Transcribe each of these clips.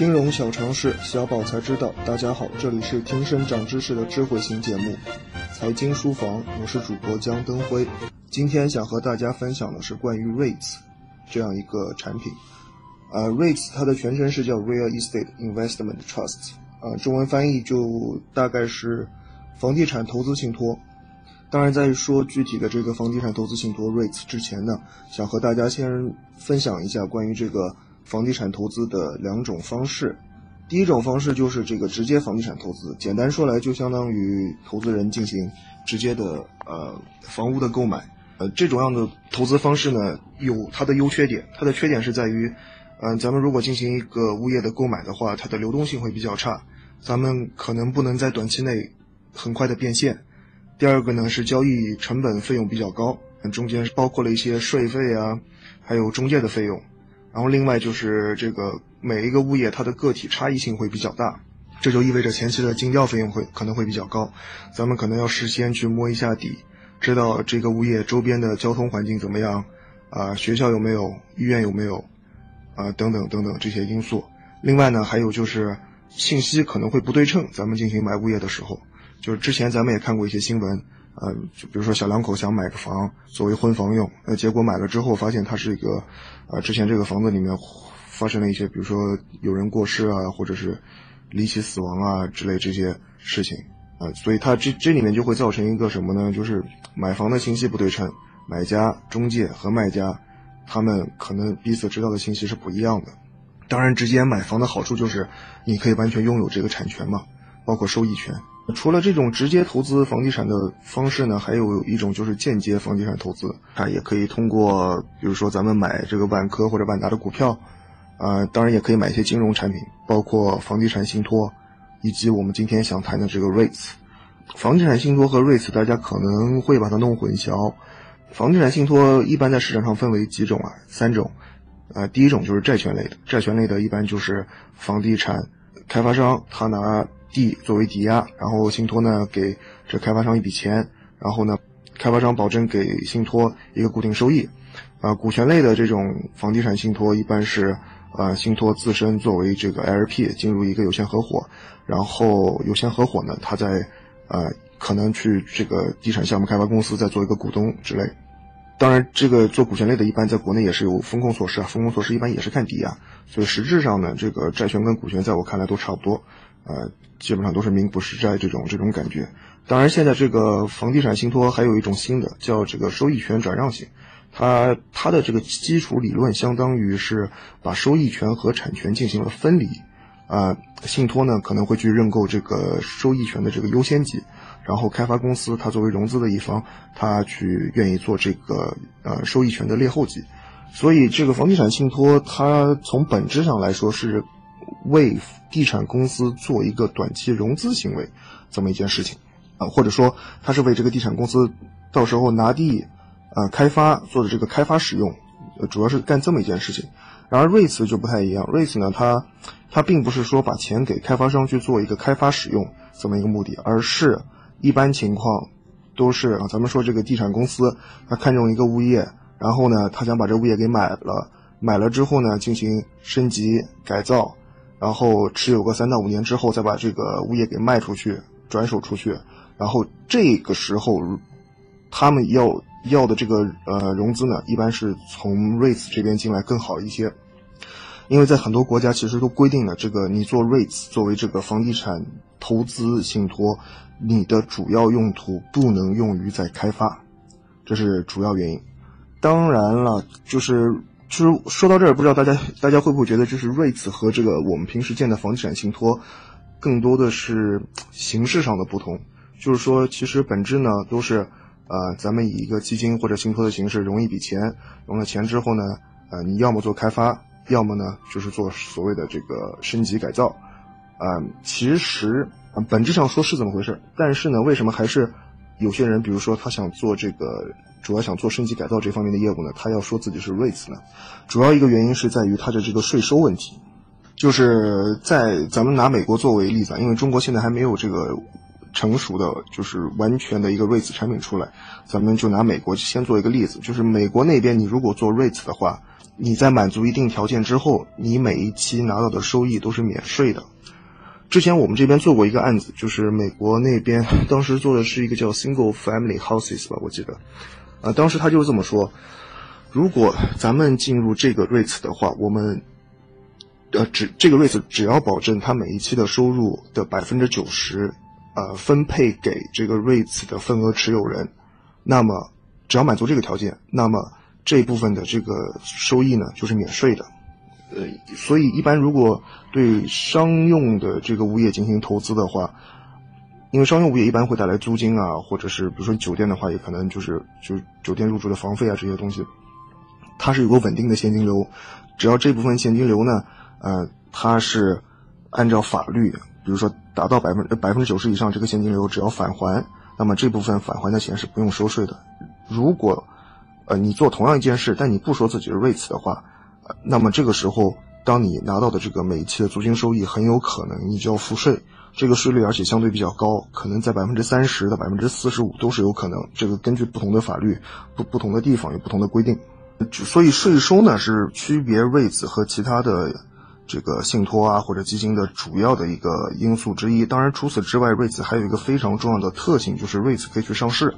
金融小常识，小宝才知道。大家好，这里是听声长知识的智慧型节目《财经书房》，我是主播江登辉。今天想和大家分享的是关于 REITs 这样一个产品。呃，REITs 它的全称是叫 Real Estate Investment Trust，啊，中文翻译就大概是房地产投资信托。当然，在说具体的这个房地产投资信托 REITs 之前呢，想和大家先分享一下关于这个。房地产投资的两种方式，第一种方式就是这个直接房地产投资，简单说来就相当于投资人进行直接的呃房屋的购买，呃这种样的投资方式呢有它的优缺点，它的缺点是在于，嗯咱们如果进行一个物业的购买的话，它的流动性会比较差，咱们可能不能在短期内很快的变现。第二个呢是交易成本费用比较高，中间包括了一些税费啊，还有中介的费用。然后另外就是这个每一个物业它的个体差异性会比较大，这就意味着前期的尽调费用会可能会比较高，咱们可能要事先去摸一下底，知道这个物业周边的交通环境怎么样，啊学校有没有，医院有没有，啊等等等等这些因素。另外呢还有就是信息可能会不对称，咱们进行买物业的时候，就是之前咱们也看过一些新闻。呃，就比如说小两口想买个房作为婚房用，那结果买了之后发现它是一个，呃，之前这个房子里面发生了一些，比如说有人过世啊，或者是离奇死亡啊之类这些事情，啊，所以它这这里面就会造成一个什么呢？就是买房的信息不对称，买家、中介和卖家，他们可能彼此知道的信息是不一样的。当然，直接买房的好处就是你可以完全拥有这个产权嘛，包括收益权。除了这种直接投资房地产的方式呢，还有一种就是间接房地产投资，它也可以通过，比如说咱们买这个万科或者万达的股票，呃，当然也可以买一些金融产品，包括房地产信托，以及我们今天想谈的这个 REITs。房地产信托和 REITs 大家可能会把它弄混淆。房地产信托一般在市场上分为几种啊？三种，呃，第一种就是债权类的，债权类的一般就是房地产开发商他拿。地作为抵押，然后信托呢给这开发商一笔钱，然后呢，开发商保证给信托一个固定收益。啊，股权类的这种房地产信托一般是，呃，信托自身作为这个 LP 进入一个有限合伙，然后有限合伙呢，他在，呃，可能去这个地产项目开发公司再做一个股东之类。当然，这个做股权类的，一般在国内也是有风控措施啊，风控措施一般也是看抵押，所以实质上呢，这个债权跟股权在我看来都差不多。呃，基本上都是名不实债这种这种感觉。当然，现在这个房地产信托还有一种新的，叫这个收益权转让型。它它的这个基础理论相当于是把收益权和产权进行了分离。啊，信托呢可能会去认购这个收益权的这个优先级，然后开发公司它作为融资的一方，它去愿意做这个呃收益权的劣后级。所以，这个房地产信托它从本质上来说是。为地产公司做一个短期融资行为，这么一件事情，啊，或者说他是为这个地产公司到时候拿地，啊，开发做的这个开发使用，主要是干这么一件事情。然而瑞慈就不太一样，瑞慈呢，它它并不是说把钱给开发商去做一个开发使用这么一个目的，而是一般情况都是啊，咱们说这个地产公司，他看中一个物业，然后呢，他想把这物业给买了，买了之后呢，进行升级改造。然后持有个三到五年之后，再把这个物业给卖出去，转手出去。然后这个时候，他们要要的这个呃融资呢，一般是从 REITs 这边进来更好一些。因为在很多国家其实都规定了，这个你做 REITs 作为这个房地产投资信托，你的主要用途不能用于在开发，这是主要原因。当然了，就是。就是说到这儿，不知道大家大家会不会觉得，就是 REITs 和这个我们平时见的房地产信托，更多的是形式上的不同。就是说，其实本质呢都是，呃，咱们以一个基金或者信托的形式融一笔钱，融了钱之后呢，呃，你要么做开发，要么呢就是做所谓的这个升级改造。嗯，其实本质上说是这么回事，但是呢，为什么还是有些人，比如说他想做这个？主要想做升级改造这方面的业务呢，他要说自己是 REITs 呢，主要一个原因是在于它的这个税收问题，就是在咱们拿美国作为例子，因为中国现在还没有这个成熟的，就是完全的一个 REITs 产品出来，咱们就拿美国先做一个例子，就是美国那边你如果做 REITs 的话，你在满足一定条件之后，你每一期拿到的收益都是免税的。之前我们这边做过一个案子，就是美国那边 当时做的是一个叫 Single Family Houses 吧，我记得，啊，当时他就是这么说：如果咱们进入这个 REITs 的话，我们呃只这个 REITs 只要保证他每一期的收入的百分之九十，呃分配给这个 REITs 的份额持有人，那么只要满足这个条件，那么这部分的这个收益呢就是免税的。呃，所以一般如果对商用的这个物业进行投资的话，因为商用物业一般会带来租金啊，或者是比如说酒店的话，也可能就是就酒店入住的房费啊这些东西，它是有个稳定的现金流，只要这部分现金流呢，呃，它是按照法律，比如说达到百分百分之九十以上，这个现金流只要返还，那么这部分返还的钱是不用收税的。如果呃你做同样一件事，但你不说自己是 REITs 的话。那么这个时候，当你拿到的这个每一期的租金收益，很有可能你就要付税，这个税率而且相对比较高，可能在百分之三十到百分之四十五都是有可能。这个根据不同的法律，不不同的地方有不同的规定，所以税收呢是区别 REITs 和其他的这个信托啊或者基金的主要的一个因素之一。当然除此之外，REITs 还有一个非常重要的特性，就是 REITs 可以去上市。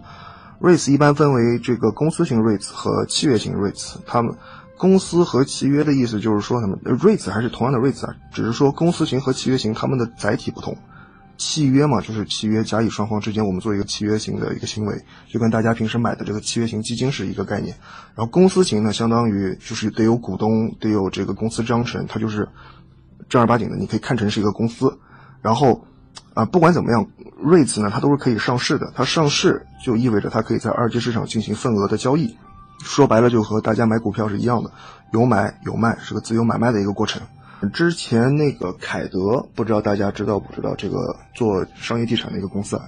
REITs 一般分为这个公司型 REITs 和契约型 REITs，他们。公司和契约的意思就是说，什么 REITs 还是同样的 REITs 啊，只是说公司型和契约型它们的载体不同。契约嘛，就是契约甲乙双方之间，我们做一个契约型的一个行为，就跟大家平时买的这个契约型基金是一个概念。然后公司型呢，相当于就是得有股东，得有这个公司章程，它就是正儿八经的，你可以看成是一个公司。然后啊，不管怎么样，REITs 呢，它都是可以上市的。它上市就意味着它可以在二级市场进行份额的交易。说白了，就和大家买股票是一样的，有买有卖，是个自由买卖的一个过程。之前那个凯德，不知道大家知道不知道？这个做商业地产的一个公司啊，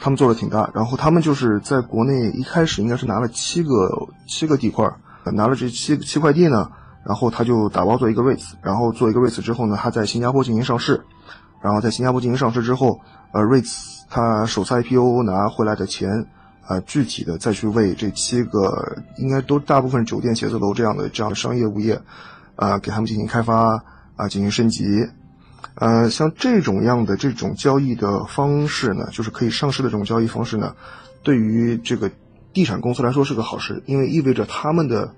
他们做的挺大。然后他们就是在国内一开始应该是拿了七个七个地块，拿了这七七块地呢，然后他就打包做一个 REITs，然后做一个 REITs 之后呢，他在新加坡进行上市，然后在新加坡进行上市之后，呃，REITs 他首次 IPO 拿回来的钱。啊，具体的再去为这七个应该都大部分酒店、写字楼这样的这样的商业物业，啊，给他们进行开发啊，进行升级，呃，像这种样的这种交易的方式呢，就是可以上市的这种交易方式呢，对于这个地产公司来说是个好事，因为意味着他们的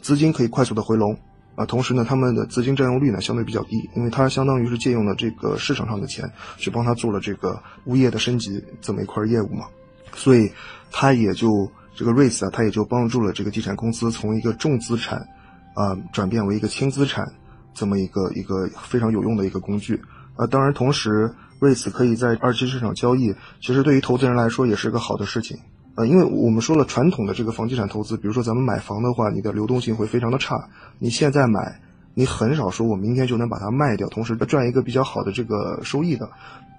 资金可以快速的回笼啊，同时呢，他们的资金占用率呢相对比较低，因为它相当于是借用了这个市场上的钱去帮他做了这个物业的升级这么一块业务嘛。所以，它也就这个 REITs 啊，它也就帮助了这个地产公司从一个重资产，啊，转变为一个轻资产，这么一个一个非常有用的一个工具。呃，当然，同时 REITs 可以在二级市场交易，其实对于投资人来说也是个好的事情。呃，因为我们说了，传统的这个房地产投资，比如说咱们买房的话，你的流动性会非常的差。你现在买。你很少说，我明天就能把它卖掉，同时赚一个比较好的这个收益的。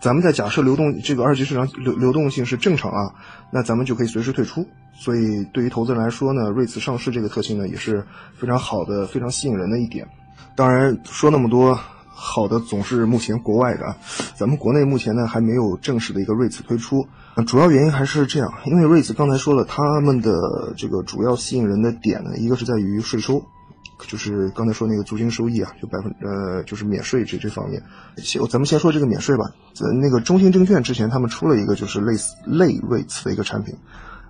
咱们在假设流动这个二级市场流流动性是正常啊，那咱们就可以随时退出。所以对于投资人来说呢瑞慈上市这个特性呢也是非常好的、非常吸引人的一点。当然说那么多好的，总是目前国外的，咱们国内目前呢还没有正式的一个瑞慈推出。主要原因还是这样，因为瑞慈刚才说了，他们的这个主要吸引人的点呢，一个是在于税收。就是刚才说那个租金收益啊，就百分呃，就是免税这这方面。先咱们先说这个免税吧。呃，那个中信证券之前他们出了一个就是类似类 REITs 的一个产品，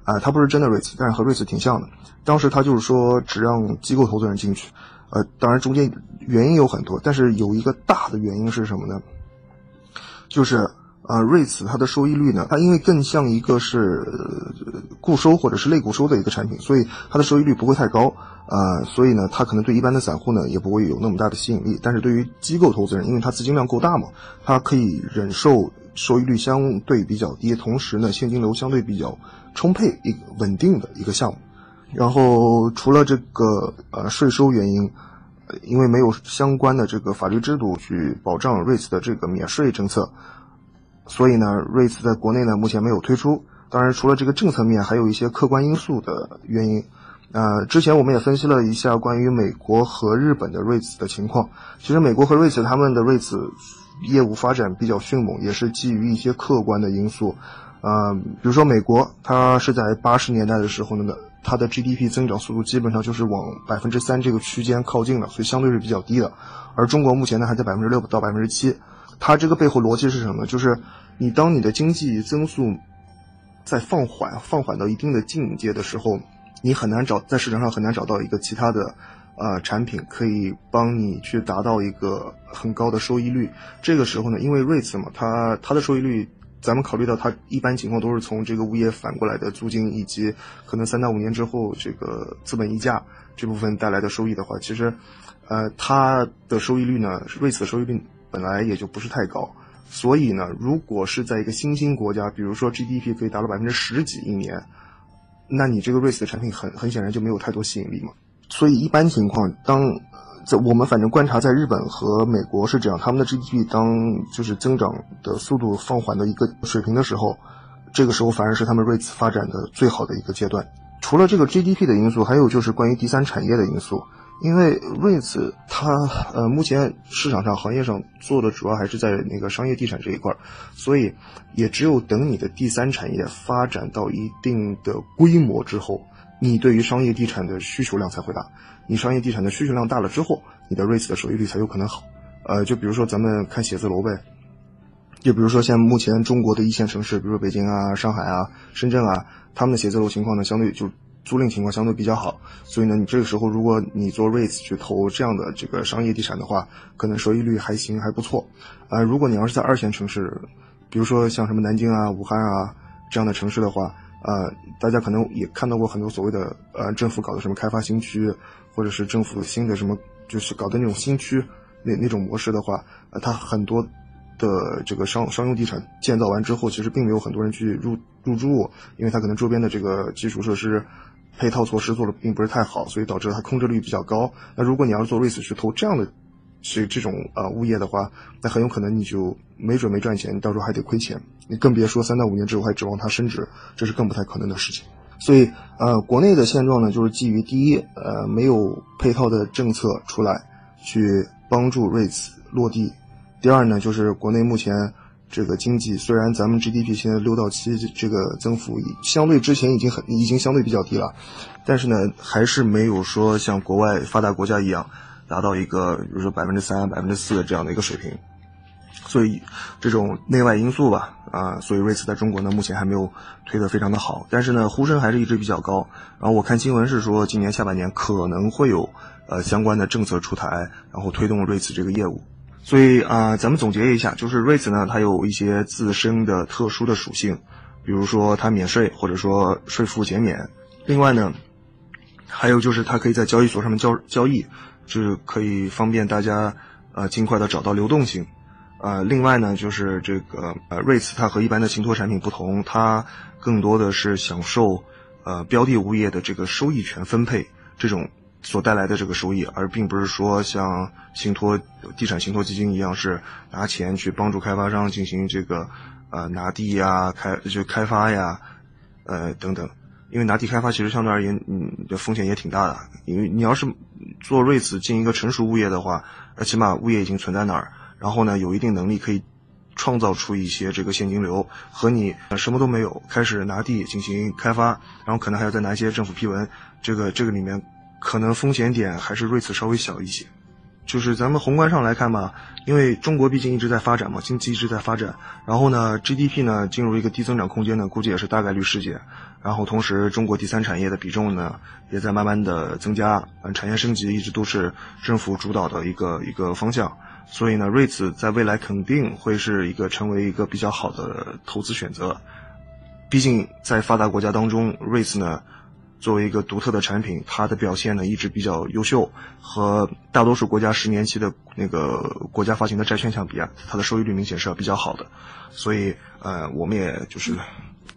啊，它不是真的 REITs，但是和 REITs 挺像的。当时他就是说只让机构投资人进去，呃，当然中间原因有很多，但是有一个大的原因是什么呢？就是呃，REITs 它的收益率呢，它因为更像一个是固收或者是类固收的一个产品，所以它的收益率不会太高。啊，所以呢，它可能对一般的散户呢也不会有那么大的吸引力，但是对于机构投资人，因为它资金量够大嘛，它可以忍受收益率相对比较低，同时呢现金流相对比较充沛、一稳定的一个项目。然后除了这个呃税收原因，因为没有相关的这个法律制度去保障 REITs 的这个免税政策，所以呢瑞兹在国内呢目前没有推出。当然，除了这个政策面，还有一些客观因素的原因。呃，之前我们也分析了一下关于美国和日本的瑞兹的情况。其实美国和瑞兹他们的瑞兹业务发展比较迅猛，也是基于一些客观的因素。呃，比如说美国，它是在八十年代的时候呢，它的 GDP 增长速度基本上就是往百分之三这个区间靠近了，所以相对是比较低的。而中国目前呢还在百分之六到百分之七，它这个背后逻辑是什么？就是你当你的经济增速在放缓、放缓到一定的境界的时候，你很难找在市场上很难找到一个其他的。呃，产品可以帮你去达到一个很高的收益率。这个时候呢，因为 REITs 嘛，它它的收益率，咱们考虑到它一般情况都是从这个物业反过来的租金，以及可能三到五年之后这个资本溢价这部分带来的收益的话，其实，呃，它的收益率呢，REITs 的收益率本来也就不是太高。所以呢，如果是在一个新兴国家，比如说 GDP 可以达到百分之十几一年，那你这个 REITs 的产品很很显然就没有太多吸引力嘛。所以一般情况，当在我们反正观察，在日本和美国是这样，他们的 GDP 当就是增长的速度放缓的一个水平的时候，这个时候反而是他们 REITs 发展的最好的一个阶段。除了这个 GDP 的因素，还有就是关于第三产业的因素。因为 REITs 它呃目前市场上行业上做的主要还是在那个商业地产这一块，所以也只有等你的第三产业发展到一定的规模之后。你对于商业地产的需求量才会大，你商业地产的需求量大了之后，你的 REITs 的收益率才有可能好。呃，就比如说咱们看写字楼呗，就比如说像目前中国的一线城市，比如说北京啊、上海啊、深圳啊，他们的写字楼情况呢，相对就租赁情况相对比较好。所以呢，你这个时候如果你做 REITs 去投这样的这个商业地产的话，可能收益率还行，还不错。呃，如果你要是在二线城市，比如说像什么南京啊、武汉啊这样的城市的话，呃，大家可能也看到过很多所谓的呃政府搞的什么开发新区，或者是政府新的什么就是搞的那种新区那那种模式的话，呃，它很多的这个商商用地产建造完之后，其实并没有很多人去入入住，因为它可能周边的这个基础设施配套措施做的并不是太好，所以导致它空置率比较高。那如果你要是做 REITs 去投这样的。所以这种呃物业的话，那很有可能你就没准没赚钱，你到时候还得亏钱。你更别说三到五年之后还指望它升值，这是更不太可能的事情。所以呃，国内的现状呢，就是基于第一呃没有配套的政策出来去帮助 REITs 落地；第二呢，就是国内目前这个经济虽然咱们 GDP 现在六到七这个增幅相对之前已经很已经相对比较低了，但是呢，还是没有说像国外发达国家一样。达到一个，比如说百分之三、百分之四这样的一个水平，所以这种内外因素吧，啊，所以瑞慈在中国呢目前还没有推得非常的好，但是呢呼声还是一直比较高。然后我看新闻是说，今年下半年可能会有呃相关的政策出台，然后推动瑞慈这个业务。所以啊，咱们总结一下，就是瑞慈呢它有一些自身的特殊的属性，比如说它免税或者说税负减免，另外呢，还有就是它可以在交易所上面交交易。就是可以方便大家，呃，尽快的找到流动性，呃，另外呢，就是这个呃，瑞慈它和一般的信托产品不同，它更多的是享受，呃，标的物业的这个收益权分配这种所带来的这个收益，而并不是说像信托、地产信托基金一样是拿钱去帮助开发商进行这个，呃，拿地呀、开就开发呀，呃，等等。因为拿地开发其实相对而言，嗯，这风险也挺大的。因为你要是做瑞慈进一个成熟物业的话，呃，起码物业已经存在那儿，然后呢，有一定能力可以创造出一些这个现金流，和你什么都没有开始拿地进行开发，然后可能还要再拿一些政府批文，这个这个里面可能风险点还是瑞慈稍微小一些。就是咱们宏观上来看吧，因为中国毕竟一直在发展嘛，经济一直在发展，然后呢，GDP 呢进入一个低增长空间呢，估计也是大概率事件。然后同时，中国第三产业的比重呢也在慢慢的增加，嗯，产业升级一直都是政府主导的一个一个方向。所以呢，瑞慈在未来肯定会是一个成为一个比较好的投资选择。毕竟在发达国家当中，瑞慈呢。作为一个独特的产品，它的表现呢一直比较优秀，和大多数国家十年期的那个国家发行的债券相比啊，它的收益率明显是要比较好的，所以呃，我们也就是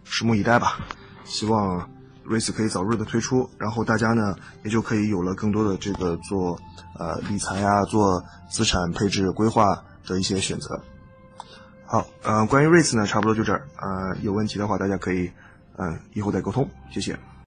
拭目以待吧，希望瑞斯可以早日的推出，然后大家呢也就可以有了更多的这个做呃理财啊，做资产配置规划的一些选择。好，呃，关于瑞斯呢，差不多就这儿，呃，有问题的话大家可以嗯以后再沟通，谢谢。